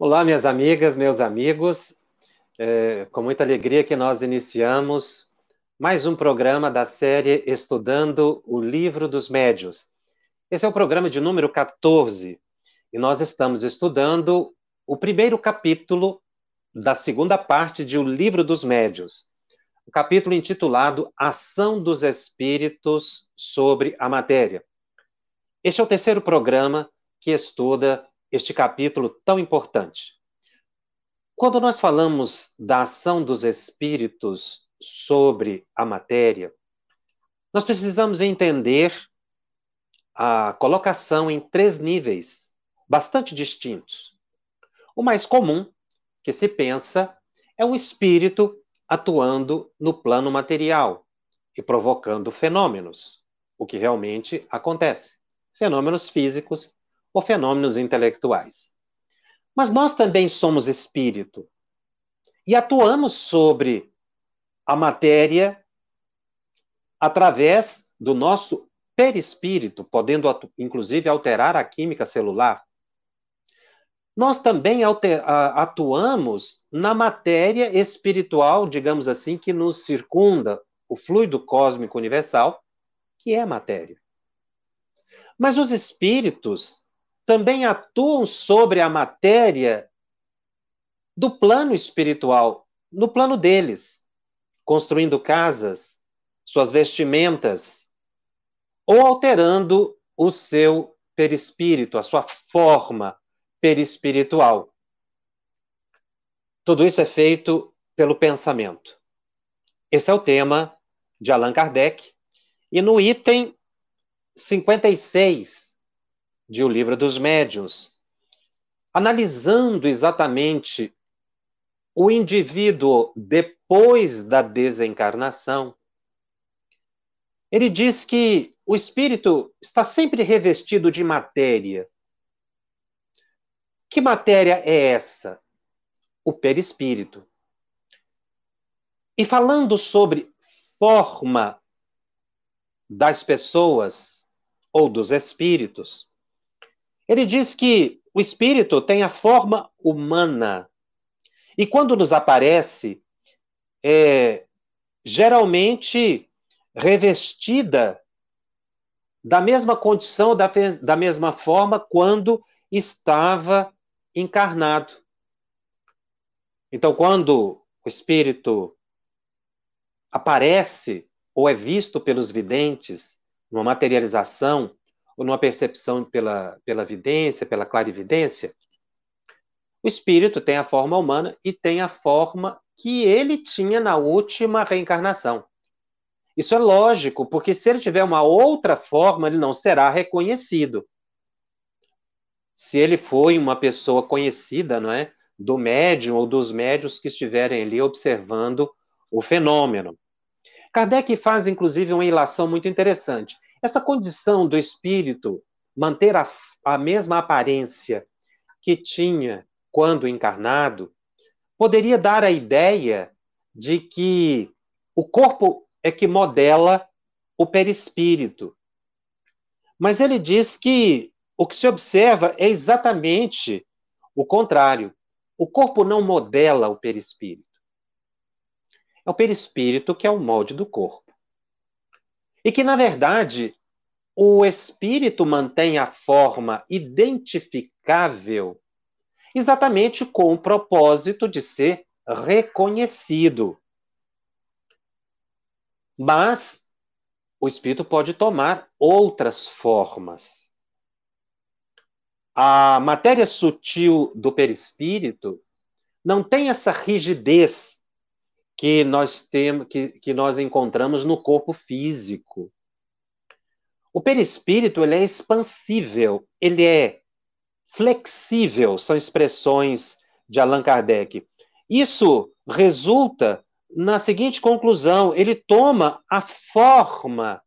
Olá, minhas amigas, meus amigos. É, com muita alegria que nós iniciamos mais um programa da série Estudando o Livro dos Médios. Esse é o programa de número 14 e nós estamos estudando o primeiro capítulo da segunda parte de O Livro dos Médios, o capítulo intitulado Ação dos Espíritos sobre a Matéria. Este é o terceiro programa que estuda este capítulo tão importante. Quando nós falamos da ação dos espíritos sobre a matéria, nós precisamos entender a colocação em três níveis bastante distintos. O mais comum que se pensa é o espírito atuando no plano material e provocando fenômenos, o que realmente acontece. Fenômenos físicos ou fenômenos intelectuais. Mas nós também somos espírito e atuamos sobre a matéria através do nosso perispírito, podendo inclusive alterar a química celular. Nós também atuamos na matéria espiritual, digamos assim, que nos circunda, o fluido cósmico universal, que é a matéria. Mas os espíritos também atuam sobre a matéria do plano espiritual, no plano deles, construindo casas, suas vestimentas, ou alterando o seu perispírito, a sua forma perispiritual. Tudo isso é feito pelo pensamento. Esse é o tema de Allan Kardec. E no item 56 de O Livro dos Médiuns, analisando exatamente o indivíduo depois da desencarnação, ele diz que o espírito está sempre revestido de matéria. Que matéria é essa? O perispírito. E falando sobre forma das pessoas ou dos espíritos, ele diz que o espírito tem a forma humana. E quando nos aparece, é geralmente revestida da mesma condição, da, da mesma forma, quando estava encarnado. Então, quando o espírito aparece ou é visto pelos videntes, numa materialização, ou numa percepção pela, pela vidência, pela clarividência, o espírito tem a forma humana e tem a forma que ele tinha na última reencarnação. Isso é lógico, porque se ele tiver uma outra forma, ele não será reconhecido. Se ele foi uma pessoa conhecida, não é? Do médium ou dos médios que estiverem ali observando o fenômeno. Kardec faz, inclusive, uma ilação muito interessante. Essa condição do espírito manter a, a mesma aparência que tinha quando encarnado poderia dar a ideia de que o corpo é que modela o perispírito. Mas ele diz que o que se observa é exatamente o contrário. O corpo não modela o perispírito. É o perispírito que é o molde do corpo. E que, na verdade, o espírito mantém a forma identificável exatamente com o propósito de ser reconhecido. Mas o espírito pode tomar outras formas. A matéria sutil do perispírito não tem essa rigidez que nós temos que, que nós encontramos no corpo físico. O perispírito ele é expansível, ele é flexível, são expressões de Allan Kardec. Isso resulta na seguinte conclusão: ele toma a forma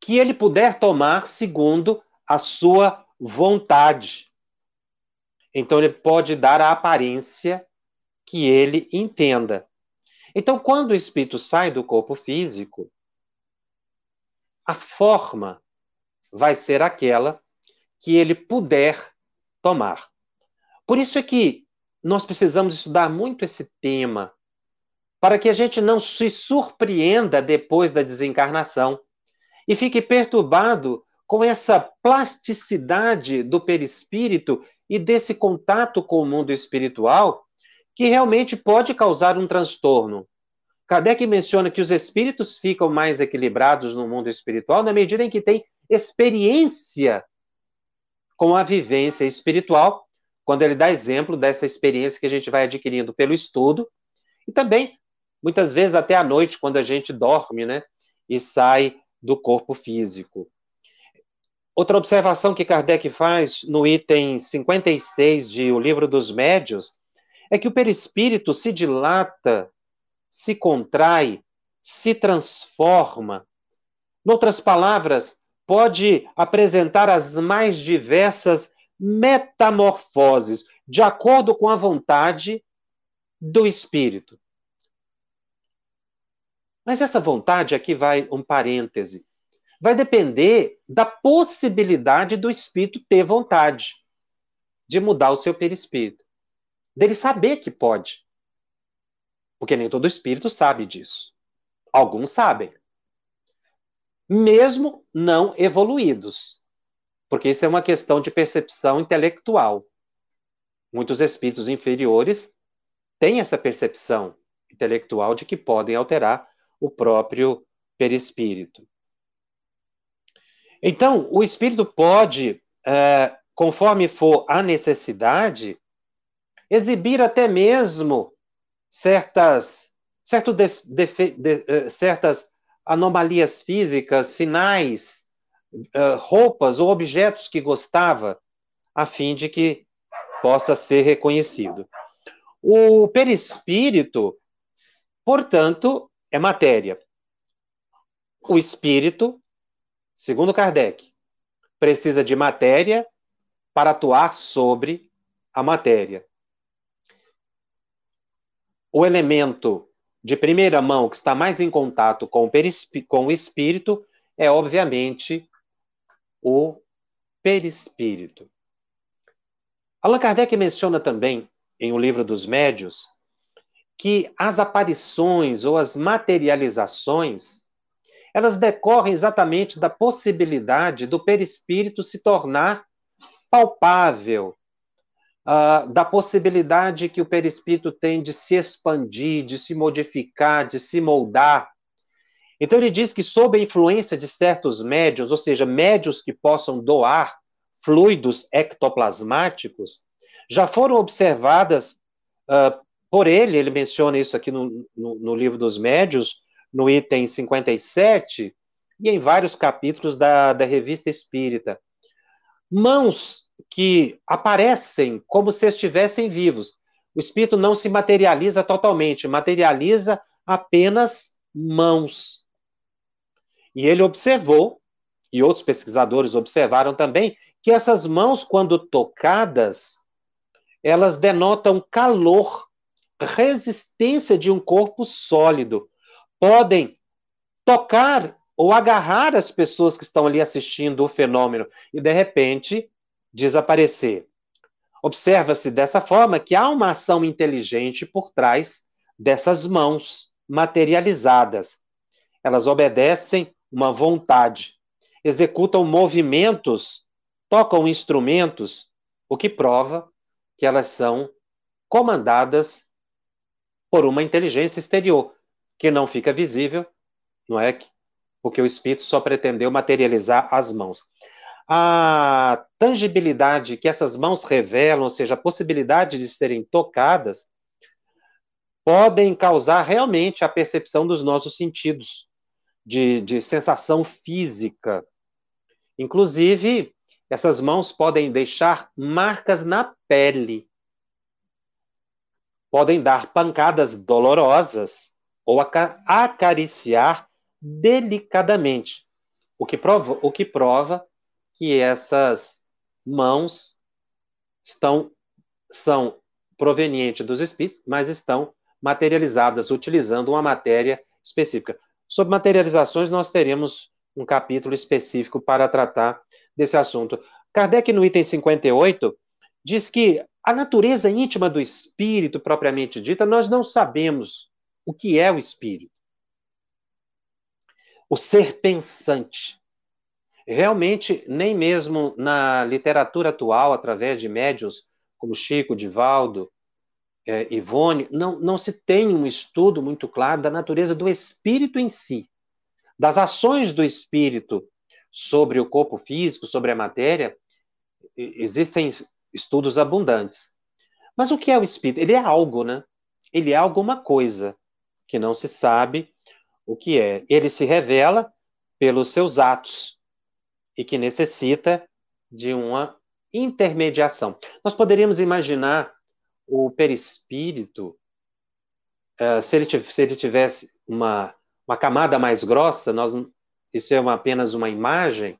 que ele puder tomar segundo a sua vontade. Então ele pode dar a aparência que ele entenda. Então, quando o espírito sai do corpo físico, a forma vai ser aquela que ele puder tomar. Por isso é que nós precisamos estudar muito esse tema, para que a gente não se surpreenda depois da desencarnação e fique perturbado com essa plasticidade do perispírito e desse contato com o mundo espiritual, que realmente pode causar um transtorno. Kardec menciona que os espíritos ficam mais equilibrados no mundo espiritual na medida em que têm experiência com a vivência espiritual, quando ele dá exemplo dessa experiência que a gente vai adquirindo pelo estudo, e também, muitas vezes, até à noite, quando a gente dorme, né, e sai do corpo físico. Outra observação que Kardec faz no item 56 de O Livro dos Médios é que o perispírito se dilata, se contrai, se transforma. Em outras palavras, pode apresentar as mais diversas metamorfoses, de acordo com a vontade do espírito. Mas essa vontade, aqui vai um parêntese, vai depender da possibilidade do espírito ter vontade de mudar o seu perispírito. Dele saber que pode. Porque nem todo espírito sabe disso. Alguns sabem. Mesmo não evoluídos. Porque isso é uma questão de percepção intelectual. Muitos espíritos inferiores têm essa percepção intelectual de que podem alterar o próprio perispírito. Então, o espírito pode, é, conforme for a necessidade, exibir até mesmo certas, certo de, eh, certas anomalias físicas, sinais, uh, roupas ou objetos que gostava, a fim de que possa ser reconhecido. O perispírito, portanto, é matéria. O espírito, segundo Kardec, precisa de matéria para atuar sobre a matéria. O elemento de primeira mão que está mais em contato com o, com o espírito é, obviamente, o perispírito. Allan Kardec menciona também, em O Livro dos Médios, que as aparições ou as materializações elas decorrem exatamente da possibilidade do perispírito se tornar palpável, uh, da possibilidade que o perispírito tem de se expandir, de se modificar, de se moldar. Então ele diz que sob a influência de certos médios, ou seja, médios que possam doar fluidos ectoplasmáticos, já foram observadas uh, por ele, ele menciona isso aqui no, no, no, livro dos médios, no item 57, e em vários capítulos da, da revista espírita. Mãos que aparecem como se estivessem vivos. O espírito não se materializa totalmente, materializa apenas mãos. E ele observou, e outros pesquisadores observaram também, que essas mãos, quando tocadas, elas denotam calor, resistência de um corpo sólido. Podem tocar ou agarrar as pessoas que estão ali assistindo o fenômeno e, de repente, desaparecer. Observa-se dessa forma que há uma ação inteligente por trás dessas mãos materializadas. Elas obedecem uma vontade, executam movimentos, tocam instrumentos, o que prova que elas são comandadas por uma inteligência exterior, que não fica visível, não é? Porque o espírito só pretendeu materializar as mãos a tangibilidade que essas mãos revelam, ou seja, a possibilidade de serem tocadas, podem causar realmente a percepção dos nossos sentidos, de, de sensação física. Inclusive, essas mãos podem deixar marcas na pele, podem dar pancadas dolorosas ou acariciar delicadamente, o que prova, o que prova que essas mãos estão são provenientes dos espíritos, mas estão materializadas utilizando uma matéria específica. Sobre materializações, nós teremos um capítulo específico para tratar desse assunto. Kardec, no item 58, diz que A natureza íntima do espírito, propriamente dita, nós não sabemos o que é o espírito. O ser pensante. Realmente, nem mesmo na literatura atual, através de médios como Chico, Divaldo, é, Ivone, não, não se tem um estudo muito claro da natureza do espírito em si, das ações do espírito sobre o corpo físico, sobre a matéria. Existem estudos abundantes. Mas o que é o espírito? Ele é algo, né? Ele é alguma coisa que não se sabe o que é. Ele se revela pelos seus atos e que necessita de uma intermediação. Nós poderíamos imaginar o perispírito, uh, se, ele, se, ele, tivesse uma, uma camada mais grossa, nós, isso é uma, apenas uma imagem,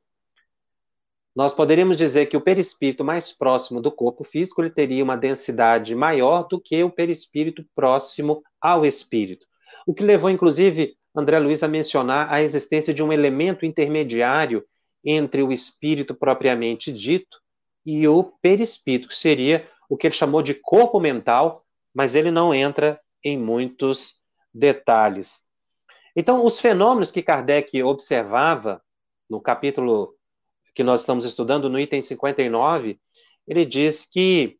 nós poderíamos dizer que o perispírito mais próximo do corpo físico ele teria uma densidade maior do que o perispírito próximo ao espírito. O que levou, inclusive, André Luiz a mencionar a existência de um elemento intermediário entre o espírito propriamente dito e o perispírito, que seria o que ele chamou de corpo mental, mas ele não entra em muitos detalhes. Então, os fenômenos que Kardec observava no capítulo que nós estamos estudando no item 59, ele diz que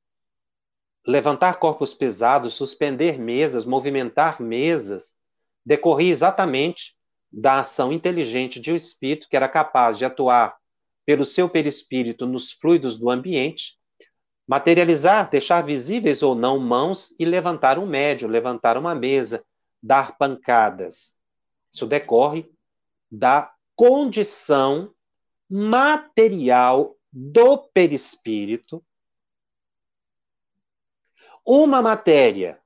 levantar corpos pesados, suspender mesas, movimentar mesas, decorria exatamente da ação inteligente de um espírito que era capaz de atuar pelo seu perispírito nos fluidos do ambiente, materializar, deixar visíveis ou não mãos e levantar um médio, levantar uma mesa, dar pancadas. Isso decorre da condição material do perispírito, uma matéria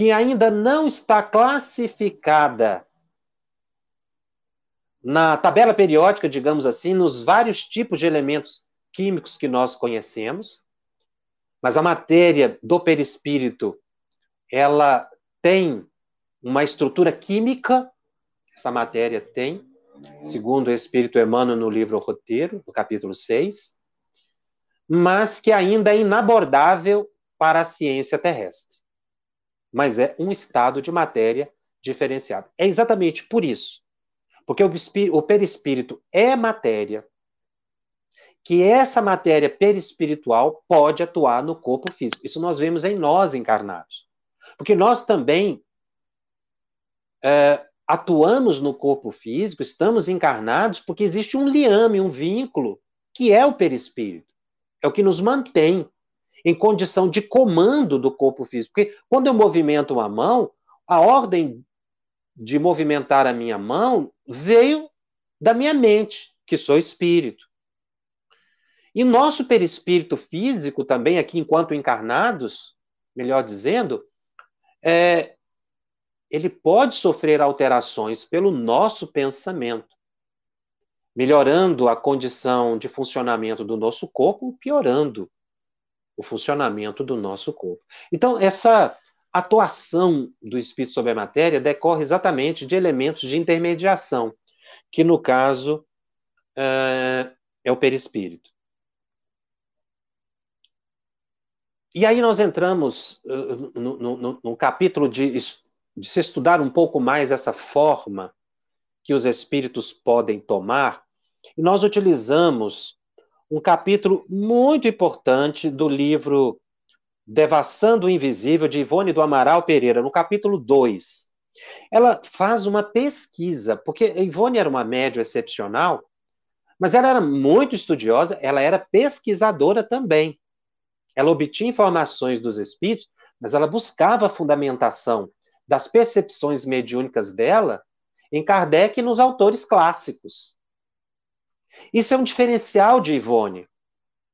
que ainda não está classificada na tabela periódica, digamos assim, nos vários tipos de elementos químicos que nós conhecemos, mas a matéria do perispírito, ela tem uma estrutura química, essa matéria tem, segundo o Espírito Emmanuel no livro Roteiro, no capítulo 6, mas que ainda é inabordável para a ciência terrestre. Mas é um estado de matéria diferenciado. É exatamente por isso, porque o, perispírito é matéria, que essa matéria perispiritual pode atuar no corpo físico. Isso nós vemos em nós encarnados. Porque nós também é, atuamos no corpo físico, estamos encarnados porque existe um liame, um vínculo, que é o perispírito. É o que nos mantém em condição de comando do corpo físico. Porque quando eu movimento uma mão, a ordem de movimentar a minha mão veio da minha mente, que sou espírito. E nosso perispírito físico também, aqui enquanto encarnados, melhor dizendo, é, ele pode sofrer alterações pelo nosso pensamento, melhorando a condição de funcionamento do nosso corpo, piorando o funcionamento do nosso corpo. Então, essa atuação do espírito sobre a matéria decorre exatamente de elementos de intermediação, que no caso é, é o perispírito. E aí nós entramos uh, no, no, no capítulo de de se estudar um pouco mais essa forma que os espíritos podem tomar, e nós utilizamos um capítulo muito importante do livro Devassando o Invisível, de Ivone do Amaral Pereira, no capítulo 2. Ela faz uma pesquisa, porque Ivone era uma médium excepcional, mas ela era muito estudiosa, ela era pesquisadora também. Ela obtinha informações dos espíritos, mas ela buscava fundamentação das percepções mediúnicas dela em Kardec e nos autores clássicos. Isso é um diferencial de Ivone.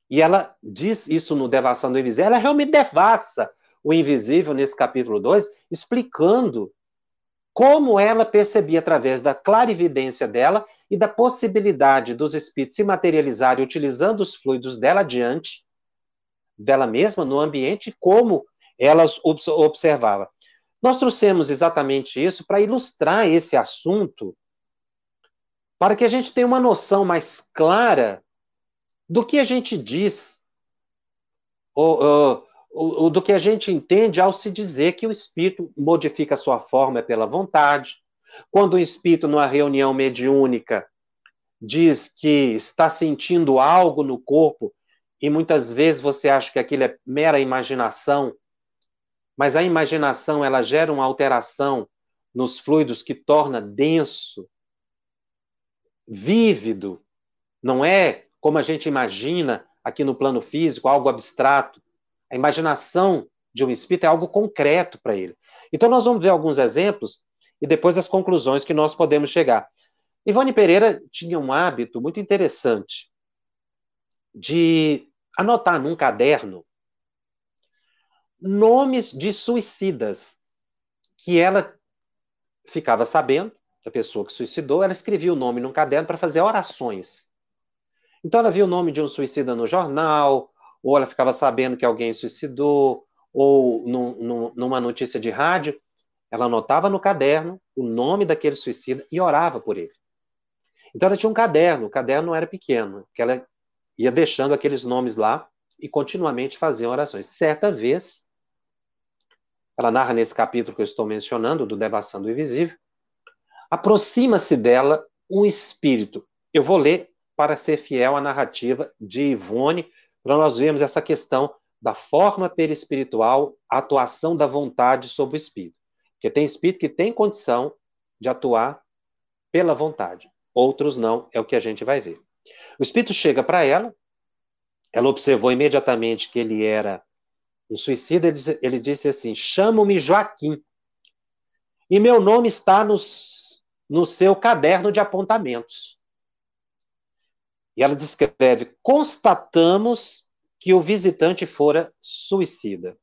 E ela diz isso no Devassando do Invisível. Ela realmente devassa o invisível nesse capítulo 2, explicando como ela percebia através da clarividência dela e da possibilidade dos espíritos se materializarem utilizando os fluidos dela diante dela mesma no ambiente, como elas observava. Nós trouxemos exatamente isso para ilustrar esse assunto, para que a gente tenha uma noção mais clara do que a gente diz, ou, ou, o, o, do que a gente entende ao se dizer que o espírito modifica a sua forma pela vontade. Quando o espírito, numa reunião mediúnica, diz que está sentindo algo no corpo e muitas vezes você acha que aquilo é mera imaginação, mas a imaginação ela gera uma alteração nos fluidos que torna denso, vívido, não é como a gente imagina aqui no plano físico, algo abstrato. A imaginação de um espírito é algo concreto para ele. Então nós vamos ver alguns exemplos e depois as conclusões que nós podemos chegar. Ivone Pereira tinha um hábito muito interessante de anotar num caderno nomes de suicidas que ela ficava sabendo da pessoa que suicidou, ela escrevia o nome num caderno para fazer orações. Então ela via o nome de um suicida no jornal, ou ela ficava sabendo que alguém suicidou, ou numa notícia de rádio, ela anotava no caderno o nome daquele suicida e orava por ele. Então ela tinha um caderno, o caderno não era pequeno, que ela ia deixando aqueles nomes lá e continuamente fazia orações. Certa vez, ela narra nesse capítulo que eu estou mencionando, do Devassando do Invisível, aproxima-se dela um espírito. Eu vou ler para ser fiel à narrativa de Ivone, para nós vermos essa questão da forma perispiritual, a atuação da vontade sobre o espírito. Porque tem espírito que tem condição de atuar pela vontade, outros não, é o que a gente vai ver. O espírito chega para ela, ela observou imediatamente que ele era um suicida, ele, disse assim: Chamo-me Joaquim, e meu nome está nos, no seu caderno de apontamentos. E ela descreve: constatamos que o visitante fora suicida.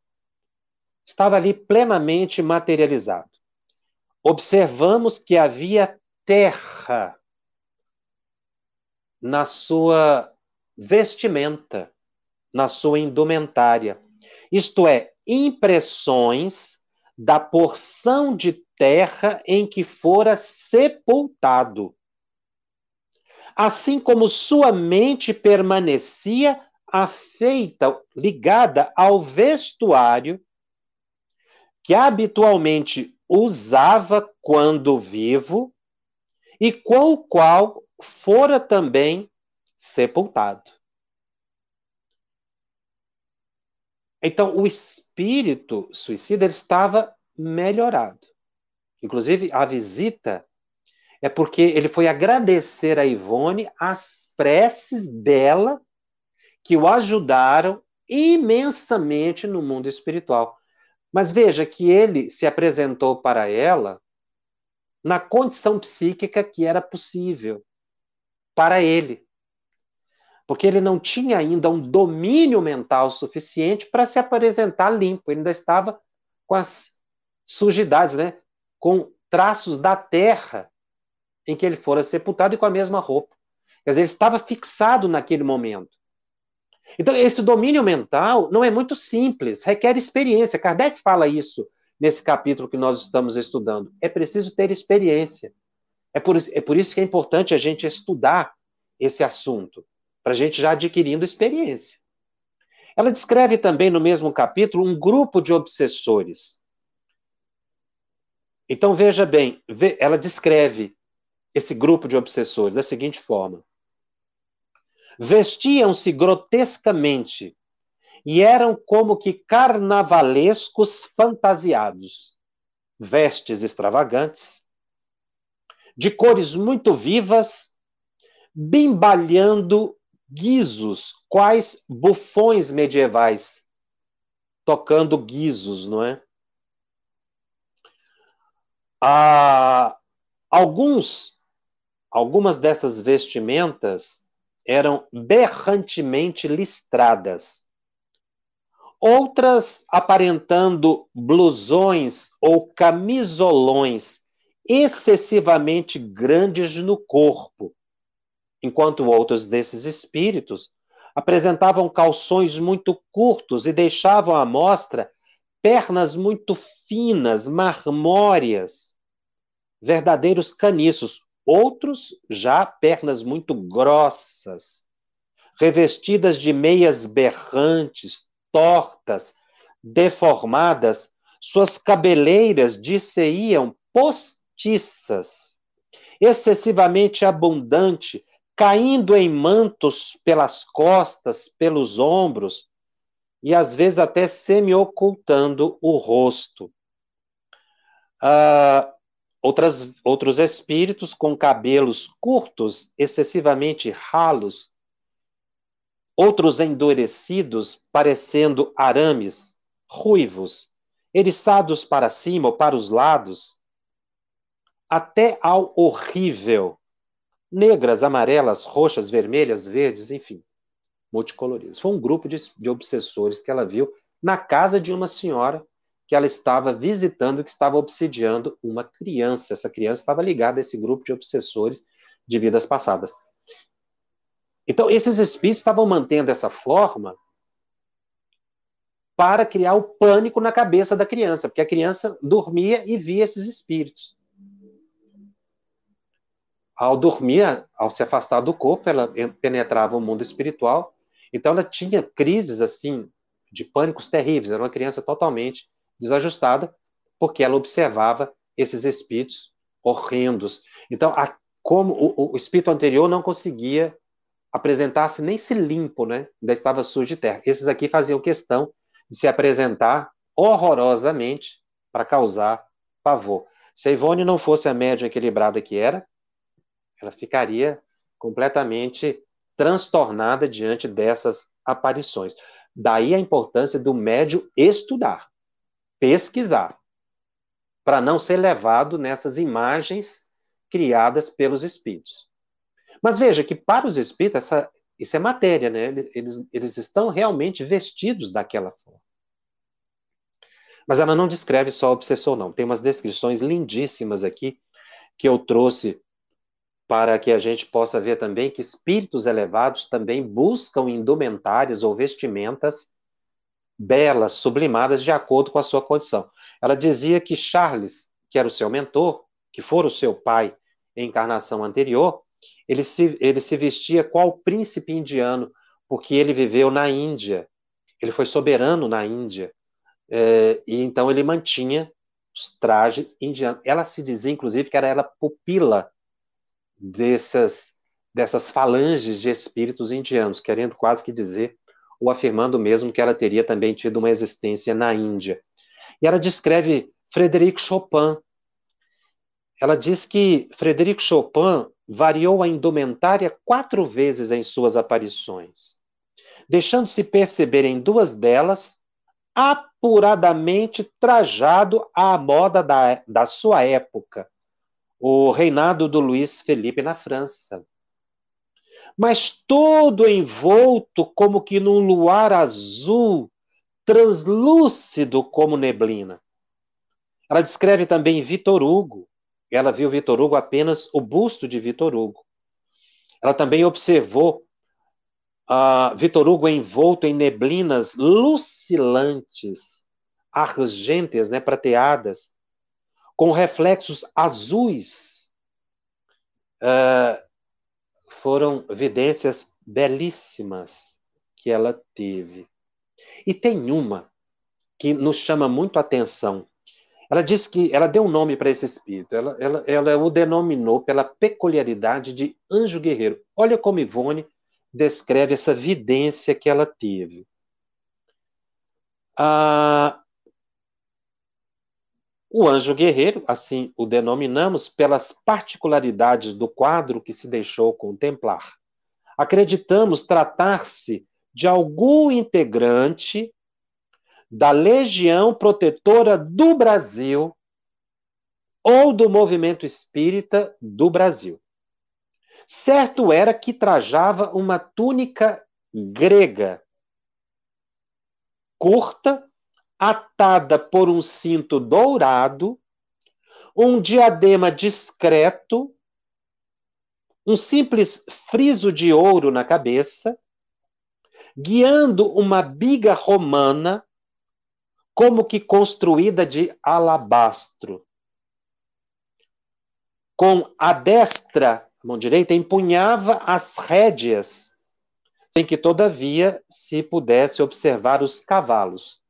Estava ali plenamente materializado. Observamos que havia terra na sua vestimenta, na sua indumentária. Isto é, impressões da porção de terra em que fora sepultado. Assim como sua mente permanecia afeita, ligada ao vestuário que habitualmente usava quando vivo e com o qual fora também sepultado. Então, o espírito suicida estava melhorado. Inclusive, a visita é porque ele foi agradecer a Ivone as preces dela que o ajudaram imensamente no mundo espiritual. Mas veja que ele se apresentou para ela na condição psíquica que era possível para ele porque ele não tinha ainda um domínio mental suficiente para se apresentar limpo. Ele ainda estava com as sujidades, né? Com traços da terra em que ele fora sepultado e com a mesma roupa. Quer dizer, ele estava fixado naquele momento. Então, esse domínio mental não é muito simples, requer experiência. Kardec fala isso nesse capítulo que nós estamos estudando. É preciso ter experiência. É por, é por isso que é importante a gente estudar esse assunto para a gente já adquirindo experiência. Ela descreve também no mesmo capítulo um grupo de obsessores. Então veja bem, ela descreve esse grupo de obsessores da seguinte forma: vestiam-se grotescamente e eram como que carnavalescos fantasiados, vestes extravagantes, de cores muito vivas, bimbalhando guizos, quais bufões medievais tocando guizos, não é? Ah, alguns, algumas dessas vestimentas eram berrantemente listradas. Outras aparentando blusões ou camisolões excessivamente grandes no corpo, enquanto outros desses espíritos apresentavam calções muito curtos e deixavam à mostra pernas muito finas, marmóreas, verdadeiros caniços, outros já pernas muito grossas, revestidas de meias berrantes, tortas, deformadas, suas cabeleiras disseíam postiças, excessivamente abundante, caindo em mantos pelas costas, pelos ombros, e às vezes até semi-ocultando o rosto. Uh, outras, outros espíritos com cabelos curtos, excessivamente ralos, outros endurecidos, parecendo arames, ruivos, eriçados para cima ou para os lados, até ao horrível, negras, amarelas, roxas, vermelhas, verdes, enfim multicoloridas. Foi um grupo de, de obsessores que ela viu na casa de uma senhora que ela estava visitando, que estava obsidiando uma criança. Essa criança estava ligada a esse grupo de obsessores de vidas passadas. Então, esses espíritos estavam mantendo essa forma para criar o pânico na cabeça da criança, porque a criança dormia e via esses espíritos. Ao dormir, ao se afastar do corpo, ela penetrava o mundo espiritual então ela tinha crises assim de pânicos terríveis, era uma criança totalmente desajustada, porque ela observava esses espíritos horrendos. Então, a, como o, o, espírito anterior não conseguia apresentar-se nem se limpo, né? Ainda estava sujo de terra. Esses aqui faziam questão de se apresentar horrorosamente para causar pavor. Se a Ivone não fosse a médium equilibrada que era, ela ficaria completamente transtornada diante dessas aparições. Daí a importância do médio estudar, pesquisar, para não ser levado nessas imagens criadas pelos espíritos. Mas veja que para os espíritos, essa, isso é matéria, né? Eles, eles estão realmente vestidos daquela forma. Mas ela não descreve só o obsessor, não. Tem umas descrições lindíssimas aqui que eu trouxe para que a gente possa ver também que espíritos elevados também buscam indumentárias ou vestimentas belas, sublimadas de acordo com a sua condição. Ela dizia que Charles, que era o seu mentor, que fora o seu pai em encarnação anterior, ele se, ele se vestia qual príncipe indiano, porque ele viveu na Índia, ele foi soberano na Índia, é, e então ele mantinha os trajes indianos. Ela se dizia, inclusive, que era ela pupila dessas, dessas falanges de espíritos indianos, querendo quase que dizer, ou afirmando mesmo que ela teria também tido uma existência na Índia. E ela descreve Frederic Chopin. Ela diz que Frederic Chopin variou a indumentária quatro vezes em suas aparições, deixando-se perceber em duas delas apuradamente trajado à moda da, da sua época, o reinado do Luiz Felipe na França. Mas todo envolto como que num luar azul, translúcido como neblina. Ela descreve também Vitor Hugo. Ela viu Vitor Hugo apenas o busto de Vitor Hugo. Ela também observou uh, Vitor Hugo envolto em neblinas lucilantes, argentes, né, prateadas, com reflexos azuis. Uh, foram evidências belíssimas que ela teve. E tem uma que nos chama muito a atenção. Ela diz que ela deu um nome para esse espírito. Ela, ela, ela o denominou pela peculiaridade de anjo guerreiro. Olha como Ivone descreve essa vidência que ela teve. Ah, o anjo guerreiro, assim o denominamos, pelas particularidades do quadro que se deixou contemplar. Acreditamos tratar-se de algum integrante da Legião Protetora do Brasil ou do movimento espírita do Brasil. Certo era que trajava uma túnica grega, curta, atada por um cinto dourado, um diadema discreto, um simples friso de ouro na cabeça, guiando uma biga romana, como que construída de alabastro. Com a destra, a mão direita, empunhava as rédeas, sem que, todavia, se pudesse observar os cavalos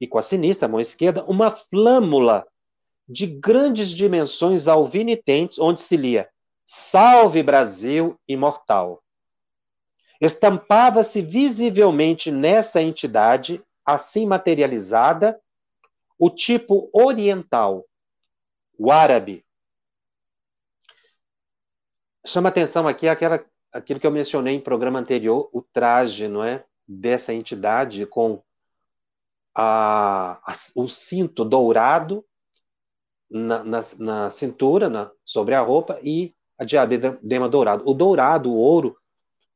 e com a sinistra, mão esquerda, uma flâmula de grandes dimensões alvinitentes, onde se lia Salve Brasil imortal. Estampava-se visivelmente nessa entidade, assim materializada, o tipo oriental, o árabe. Chama atenção aqui aquela, aquilo que eu mencionei em programa anterior, o traje, não é? Dessa entidade com a, a, o cinto dourado na, na, na cintura, na, sobre a roupa, e a diadema dourado. O dourado, o ouro,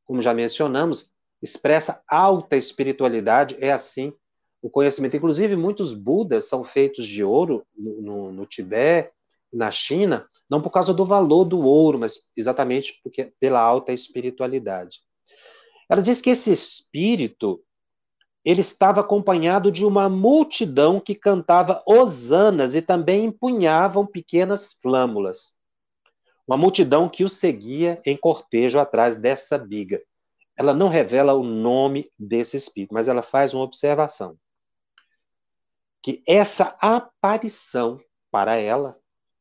como já mencionamos, expressa alta espiritualidade, é assim o conhecimento. Inclusive, muitos Budas são feitos de ouro no, no, no Tibete, na China, não por causa do valor do ouro, mas exatamente porque pela alta espiritualidade. Ela diz que esse espírito ele estava acompanhado de uma multidão que cantava hosanas e também empunhavam pequenas flâmulas. Uma multidão que o seguia em cortejo atrás dessa biga. Ela não revela o nome desse espírito, mas ela faz uma observação. Que essa aparição para ela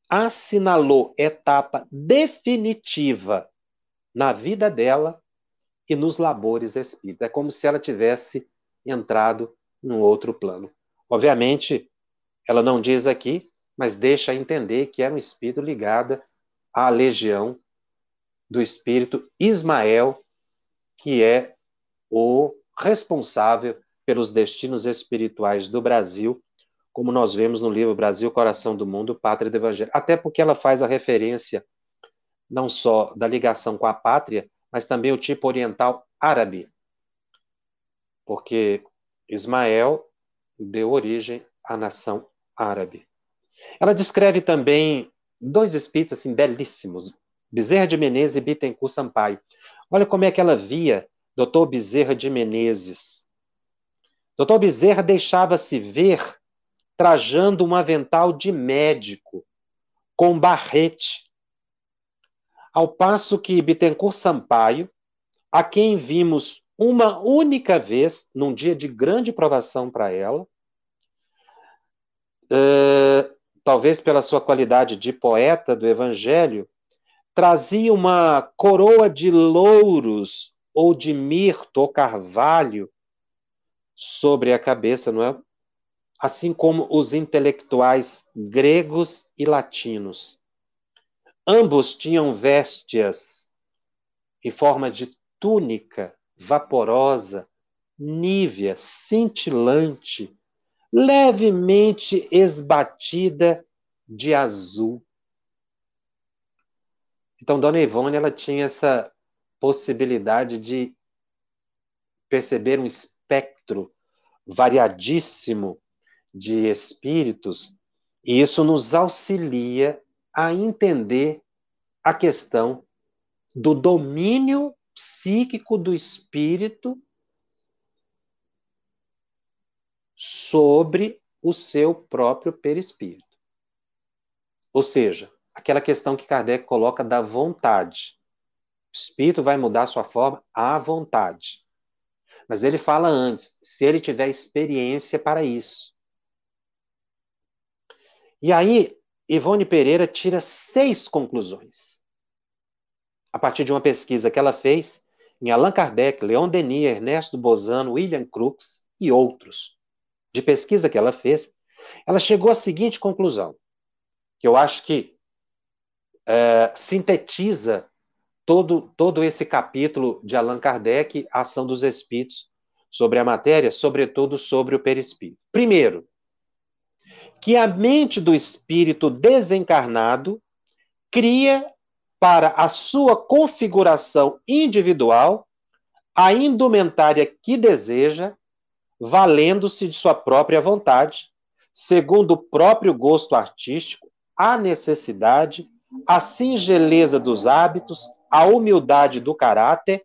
assinalou etapa definitiva na vida dela e nos labores espíritas. É como se ela tivesse entrado num outro plano. Obviamente, ela não diz aqui, mas deixa entender que era um espírito ligado à legião do espírito Ismael, que é o responsável pelos destinos espirituais do Brasil, como nós vemos no livro Brasil, Coração do Mundo, Pátria do Evangelho. Até porque ela faz a referência não só da ligação com a pátria, mas também o tipo oriental árabe, porque Ismael deu origem à nação árabe. Ela descreve também dois espíritos assim belíssimos, Bezerra de Menezes e Bittencourt Sampaio. Olha como é que ela via Dr. Bezerra de Menezes. Dr. Bezerra deixava-se ver trajando um avental de médico, com barrete. Ao passo que Bittencourt Sampaio, a quem vimos uma única vez, num dia de grande provação para ela, uh, talvez pela sua qualidade de poeta do Evangelho, trazia uma coroa de louros ou de mirto ou carvalho sobre a cabeça, não é? Assim como os intelectuais gregos e latinos. Ambos tinham vestes em forma de túnica vaporosa, nívea, cintilante, levemente esbatida de azul. Então, Dona Ivone, ela tinha essa possibilidade de perceber um espectro variadíssimo de espíritos, e isso nos auxilia a entender a questão do domínio psíquico do espírito sobre o seu próprio perispírito. Ou seja, aquela questão que Kardec coloca da vontade. O espírito vai mudar sua forma à vontade. Mas ele fala antes, se ele tiver experiência para isso. E aí, Ivone Pereira tira seis conclusões a partir de uma pesquisa que ela fez em Allan Kardec, Leon Denis, Ernesto Bozano, William Crookes e outros, de pesquisa que ela fez, ela chegou à seguinte conclusão, que eu acho que é, sintetiza todo, todo esse capítulo de Allan Kardec, a ação dos espíritos sobre a matéria, sobretudo sobre o perispírito. Primeiro, que a mente do espírito desencarnado cria para a sua configuração individual a indumentária que deseja, valendo-se de sua própria vontade, segundo o próprio gosto artístico, a necessidade, a singeleza dos hábitos, a humildade do caráter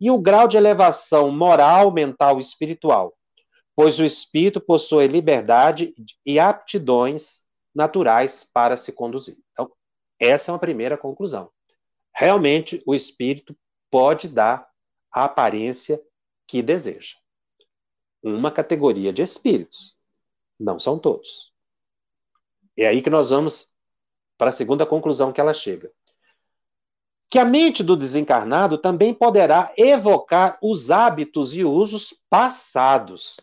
e o grau de elevação moral, mental e espiritual, pois o espírito possui liberdade e aptidões naturais para se conduzir. Então, essa é uma primeira conclusão realmente o espírito pode dar a aparência que deseja. Uma categoria de espíritos. Não são todos. É aí que nós vamos para a segunda conclusão que ela chega. Que a mente do desencarnado também poderá evocar os hábitos e usos passados,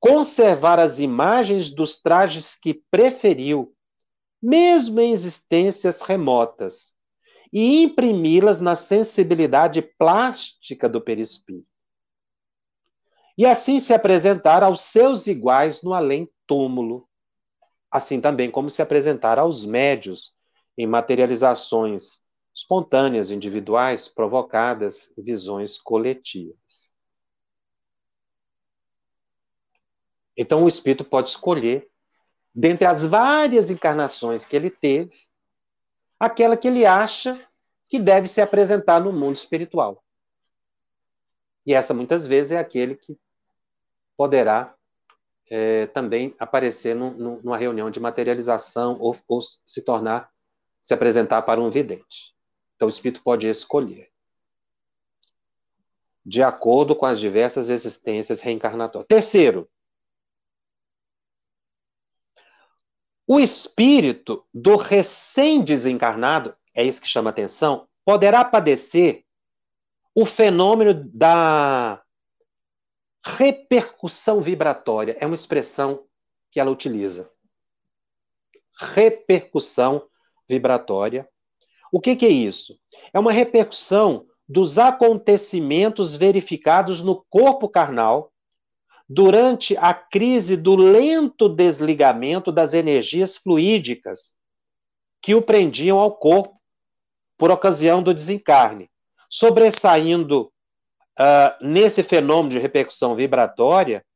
conservar as imagens dos trajes que preferiu, mesmo em existências remotas, e imprimi-las na sensibilidade plástica do perispírito. E assim se apresentar aos seus iguais no além-túmulo, assim também como se apresentar aos médios em materializações espontâneas, individuais, provocadas, visões coletivas. Então o espírito pode escolher, dentre as várias encarnações que ele teve, aquela que ele acha que deve se apresentar no mundo espiritual. E essa muitas vezes é aquele que poderá é, também aparecer numa reunião de materialização ou, ou se tornar, se apresentar para um vidente. Então o espírito pode escolher. De acordo com as diversas existências reencarnatórias. Terceiro, O espírito do recém-desencarnado, é isso que chama atenção, poderá padecer o fenômeno da repercussão vibratória. É uma expressão que ela utiliza. Repercussão vibratória. O que, que é isso? É uma repercussão dos acontecimentos verificados no corpo carnal durante a crise do lento desligamento das energias fluídicas que o prendiam ao corpo por ocasião do desencarne, sobressaindo uh, nesse fenômeno de repercussão vibratória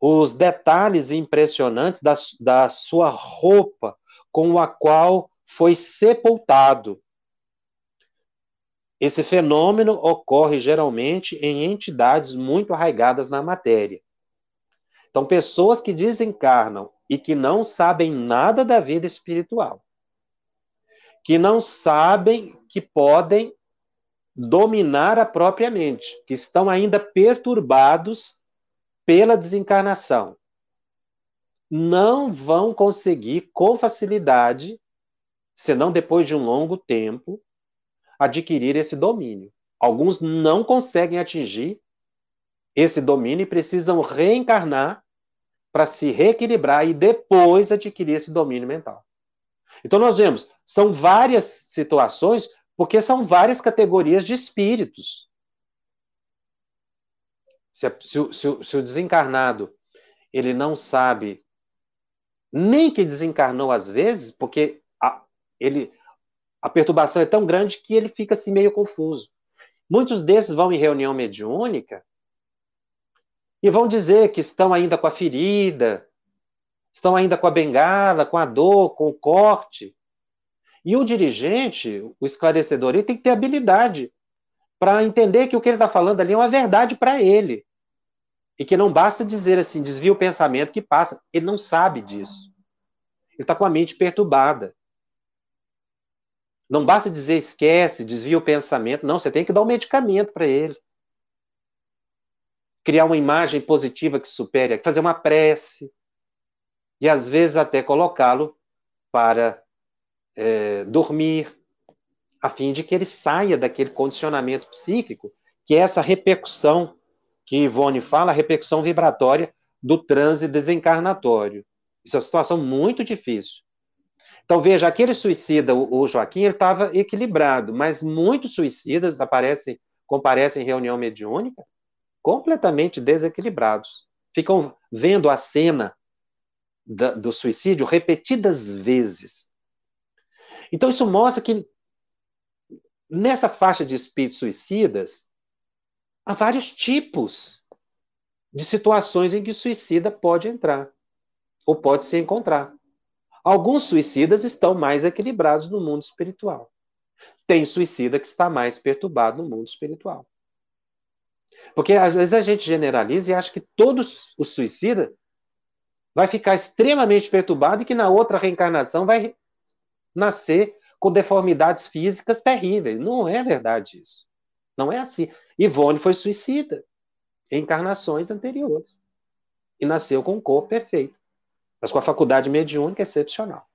os detalhes impressionantes da, da sua roupa com a qual foi sepultado esse fenômeno ocorre geralmente em entidades muito arraigadas na matéria. Então, pessoas que desencarnam e que não sabem nada da vida espiritual, que não sabem que podem dominar a própria mente, que estão ainda perturbados pela desencarnação, não vão conseguir com facilidade, senão depois de um longo tempo, adquirir esse domínio. Alguns não conseguem atingir esse domínio e precisam reencarnar para se reequilibrar e depois adquirir esse domínio mental. Então nós vemos, são várias situações, porque são várias categorias de espíritos. Se, se, se, se o desencarnado ele não sabe nem que desencarnou às vezes, porque a, ele a perturbação é tão grande que ele fica assim meio confuso. Muitos desses vão em reunião mediúnica e vão dizer que estão ainda com a ferida, estão ainda com a bengala, com a dor, com o corte. E o dirigente, o esclarecedor, ele tem que ter habilidade para entender que o que ele está falando ali é uma verdade para ele. E que não basta dizer assim, desvia o pensamento que passa. Ele não sabe disso. Ele está com a mente perturbada. Não basta dizer esquece, desvia o pensamento. Não, você tem que dar um medicamento para ele. Criar uma imagem positiva que supere, fazer uma prece. E às vezes até colocá-lo para é, dormir, a fim de que ele saia daquele condicionamento psíquico, que é essa repercussão que Ivone fala, a repercussão vibratória do transe desencarnatório. Isso é uma situação muito difícil. Então, veja, aquele suicida, o Joaquim, ele estava equilibrado, mas muitos suicidas aparecem, comparecem em reunião mediúnica completamente desequilibrados. Ficam vendo a cena da, do suicídio repetidas vezes. Então, isso mostra que nessa faixa de espíritos suicidas, há vários tipos de situações em que o suicida pode entrar ou pode se encontrar. Alguns suicidas estão mais equilibrados no mundo espiritual. Tem suicida que está mais perturbado no mundo espiritual. Porque às vezes a gente generaliza e acha que todos os suicidas vai ficar extremamente perturbado e que na outra reencarnação vai nascer com deformidades físicas terríveis. Não é verdade isso. Não é assim. Ivone foi suicida em encarnações anteriores. e nasceu com um corpo perfeito, mas com a faculdade mediúnica excepcional.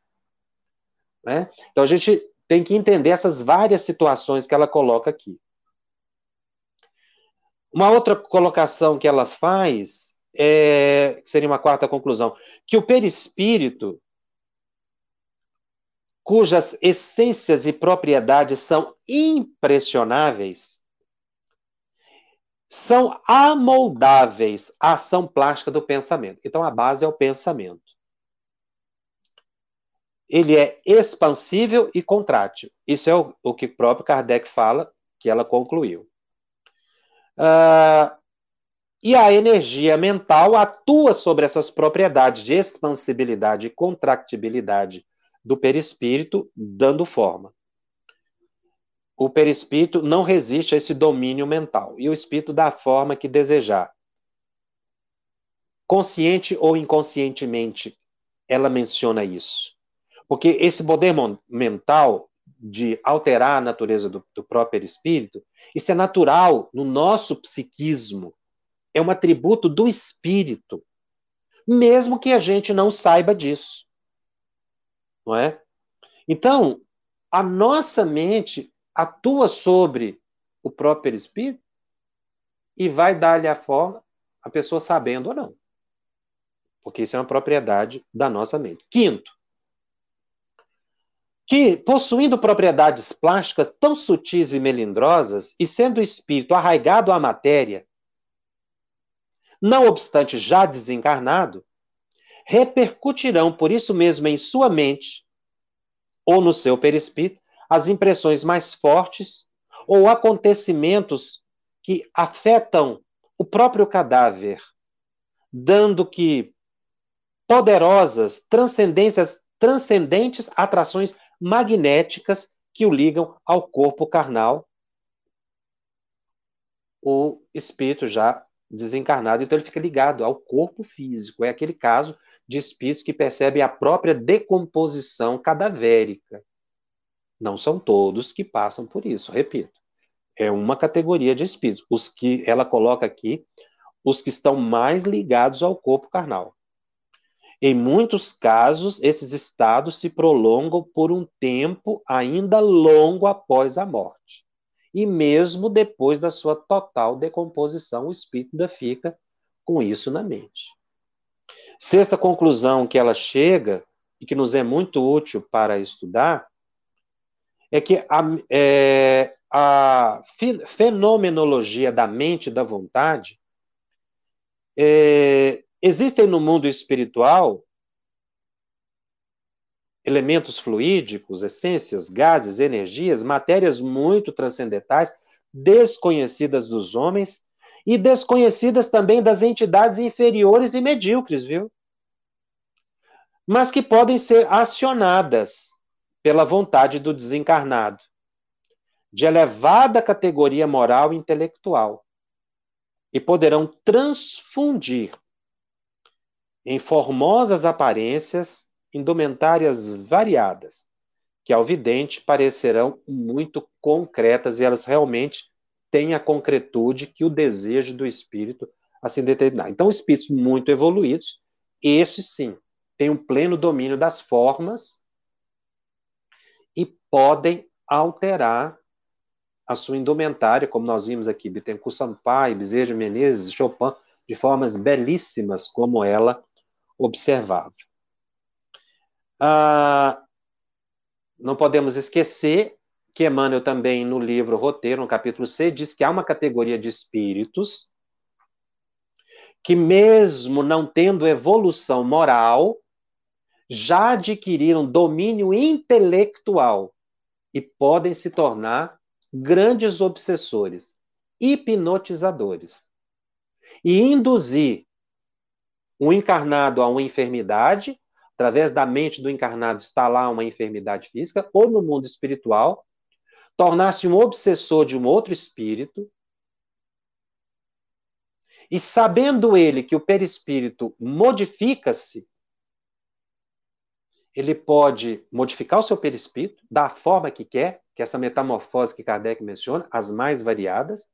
Né? Então a gente tem que entender essas várias situações que ela coloca aqui. Uma outra colocação que ela faz, é, seria uma quarta conclusão, que o perispírito, cujas essências e propriedades são impressionáveis, são amoldáveis à ação plástica do pensamento. Então a base é o pensamento. Ele é expansível e contrátil. Isso é o, o que próprio Kardec fala, que ela concluiu. Uh, e a energia mental atua sobre essas propriedades de expansibilidade e contractibilidade do perispírito, dando forma. O perispírito não resiste a esse domínio mental e o espírito dá a forma que desejar. Consciente ou inconscientemente, ela menciona isso. Porque esse poder mental de alterar a natureza do, do próprio espírito, isso é natural no nosso psiquismo. É um atributo do espírito, mesmo que a gente não saiba disso. Não é? Então, a nossa mente atua sobre o próprio espírito e vai dar-lhe a forma, a pessoa sabendo ou não. Porque isso é uma propriedade da nossa mente. Quinto, que, possuindo propriedades plásticas tão sutis e melindrosas, e sendo o espírito arraigado à matéria, não obstante já desencarnado, repercutirão por isso mesmo em sua mente ou no seu perispírito as impressões mais fortes ou acontecimentos que afetam o próprio cadáver, dando que poderosas transcendências transcendentes atrações magnéticas que o ligam ao corpo carnal, o espírito já desencarnado. Então ele fica ligado ao corpo físico. É aquele caso de espíritos que percebem a própria decomposição cadavérica. Não são todos que passam por isso, repito. É uma categoria de espíritos. Os que ela coloca aqui, os que estão mais ligados ao corpo carnal. Em muitos casos, esses estados se prolongam por um tempo ainda longo após a morte. E mesmo depois da sua total decomposição, o espírito ainda fica com isso na mente. Sexta conclusão que ela chega, e que nos é muito útil para estudar, é que a, é, a fenomenologia da mente e da vontade é, Existem no mundo espiritual elementos fluídicos, essências, gases, energias, matérias muito transcendentais, desconhecidas dos homens e desconhecidas também das entidades inferiores e medíocres, viu? Mas que podem ser acionadas pela vontade do desencarnado, de elevada categoria moral e intelectual, e poderão transfundir em formosas aparências, indumentárias variadas, que ao vidente parecerão muito concretas e elas realmente têm a concretude que o desejo do espírito assim determinar. Então, espíritos muito evoluídos, esses sim, têm um pleno domínio das formas e podem alterar a sua indumentária, como nós vimos aqui, Bittencourt Sampaio, Bezerra Menezes, Chopin, de formas belíssimas como ela observável. Ah, não podemos esquecer que Emmanuel também, no livro Roteiro, no capítulo 6, diz que há uma categoria de espíritos que, mesmo não tendo evolução moral, já adquiriram domínio intelectual e podem se tornar grandes obsessores, hipnotizadores, e induzir um encarnado a uma enfermidade, através da mente do encarnado está lá uma enfermidade física, ou no mundo espiritual, tornar-se um obsessor de um outro espírito, e sabendo ele que o perispírito modifica-se, ele pode modificar o seu perispírito da forma que quer, que é essa metamorfose que Kardec menciona, as mais variadas,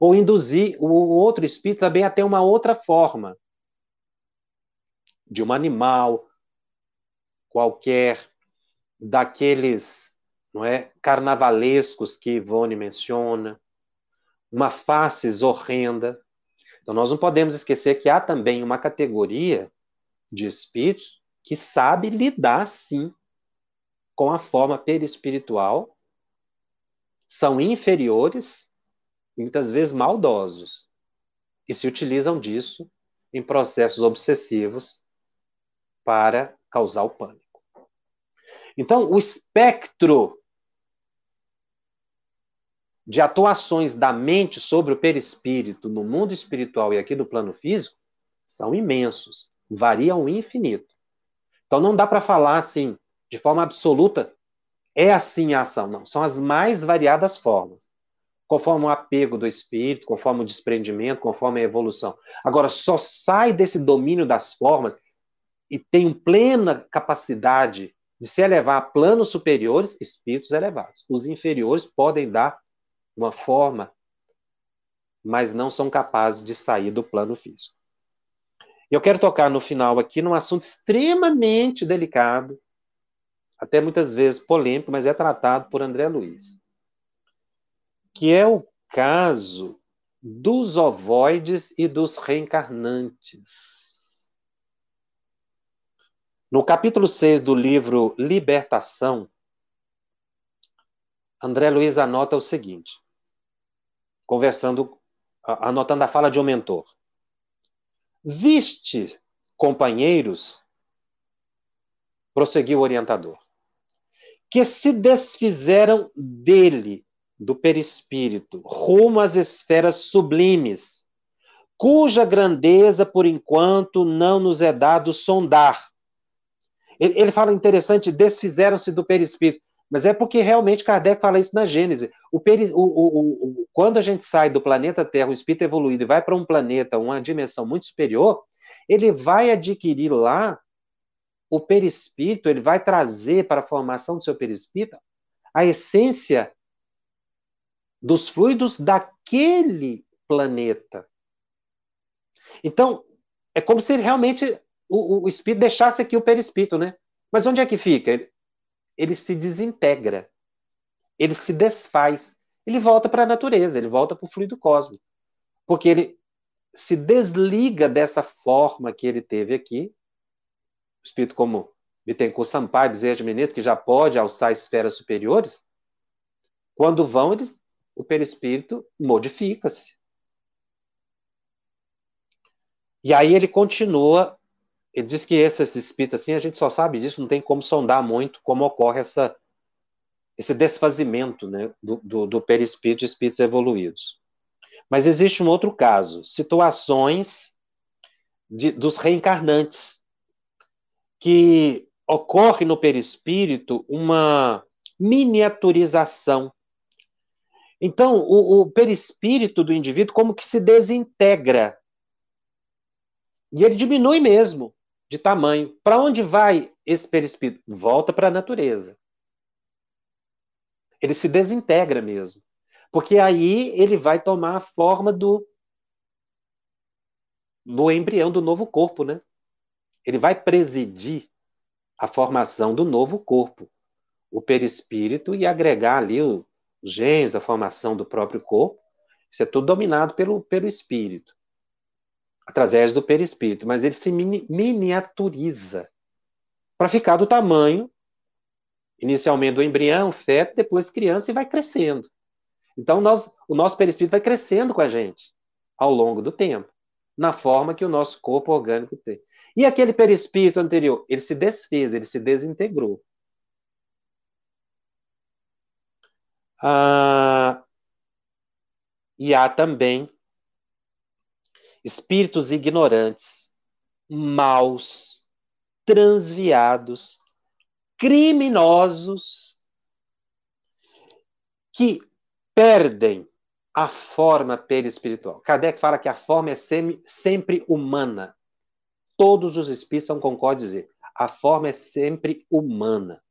ou induzir o outro espírito também a ter uma outra forma, de um animal qualquer, daqueles não é, carnavalescos que Ivone menciona, uma face horrenda. Então, nós não podemos esquecer que há também uma categoria de espíritos que sabe lidar, sim, com a forma perispiritual, são inferiores, muitas vezes maldosos, e se utilizam disso em processos obsessivos para causar o pânico. Então, o espectro de atuações da mente sobre o perispírito no mundo espiritual e aqui no plano físico são imensos, variam infinito. Então não dá para falar assim, de forma absoluta, é assim a ação, não. São as mais variadas formas, conforme o apego do espírito, conforme o desprendimento, conforme a evolução. Agora, só sai desse domínio das formas e tem plena capacidade de se elevar a planos superiores, espíritos elevados. Os inferiores podem dar uma forma, mas não são capazes de sair do plano físico. Eu quero tocar no final aqui num assunto extremamente delicado, até muitas vezes polêmico, mas é tratado por André Luiz, que é o caso dos ovoides e dos reencarnantes. No capítulo 6 do livro Libertação, André Luiz anota o seguinte: conversando, anotando a fala de um mentor. Viste, companheiros, prosseguiu o orientador, que se desfizeram dele, do perispírito, rumo às esferas sublimes, cuja grandeza, por enquanto, não nos é dado sondar. Ele, ele fala interessante, desfizeram-se do perispírito. Mas é porque realmente Kardec fala isso na Gênese. O, peri, o, o, o, quando a gente sai do planeta Terra, o espírito evoluído, e vai para um planeta, uma dimensão muito superior, ele vai adquirir lá o perispírito, ele vai trazer para a formação do seu perispírito a essência dos fluidos daquele planeta. Então, é como se realmente o, o espírito deixasse aqui o perispírito, né? Mas onde é que fica? ele se desintegra, ele se desfaz, ele volta para a natureza, ele volta para o fluido cósmico, porque ele se desliga dessa forma que ele teve aqui, espírito como Bittencourt Sampaio, Bezerra de Menezes, que já pode alçar esferas superiores, quando vão, eles, o perispírito modifica-se. E aí ele continua ele diz que esses espíritos, assim, a gente só sabe disso, não tem como sondar muito como ocorre essa, esse desfazimento né, do, do, do perispírito de espíritos evoluídos. Mas existe um outro caso, situações de, dos reencarnantes, que ocorre no perispírito uma miniaturização. Então, o, o perispírito do indivíduo como que se desintegra. E ele diminui mesmo de tamanho. Para onde vai esse perispírito? Volta para a natureza. Ele se desintegra mesmo. Porque aí ele vai tomar a forma do do embrião do novo corpo, né? Ele vai presidir a formação do novo corpo, o perispírito e agregar ali os genes, a formação do próprio corpo. Isso é tudo dominado pelo, pelo espírito através do perispírito, mas ele se miniaturiza para ficar do tamanho inicialmente do embrião, feto, depois criança e vai crescendo. Então nós, o nosso perispírito vai crescendo com a gente ao longo do tempo, na forma que o nosso corpo orgânico tem. E aquele perispírito anterior, ele se desfez, ele se desintegrou. Ah, e há também espíritos ignorantes, maus, transviados, criminosos, que perdem a forma perispiritual. Kardec fala que a forma é sempre humana. Todos os espíritos são concordes dizer, a forma é sempre humana.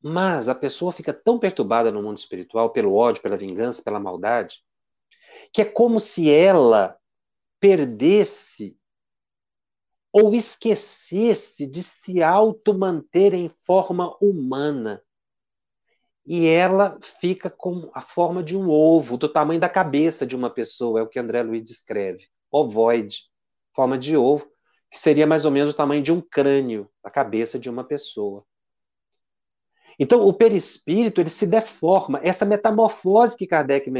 Mas a pessoa fica tão perturbada no mundo espiritual pelo ódio, pela vingança, pela maldade, que é como se ela perdesse ou esquecesse de se auto-manter em forma humana. E ela fica com a forma de um ovo, do tamanho da cabeça de uma pessoa, é o que André Luiz descreve. Ovoide, forma de ovo, que seria mais ou menos o tamanho de um crânio, a cabeça de uma pessoa. Então, o perispírito ele se deforma, essa metamorfose que Kardec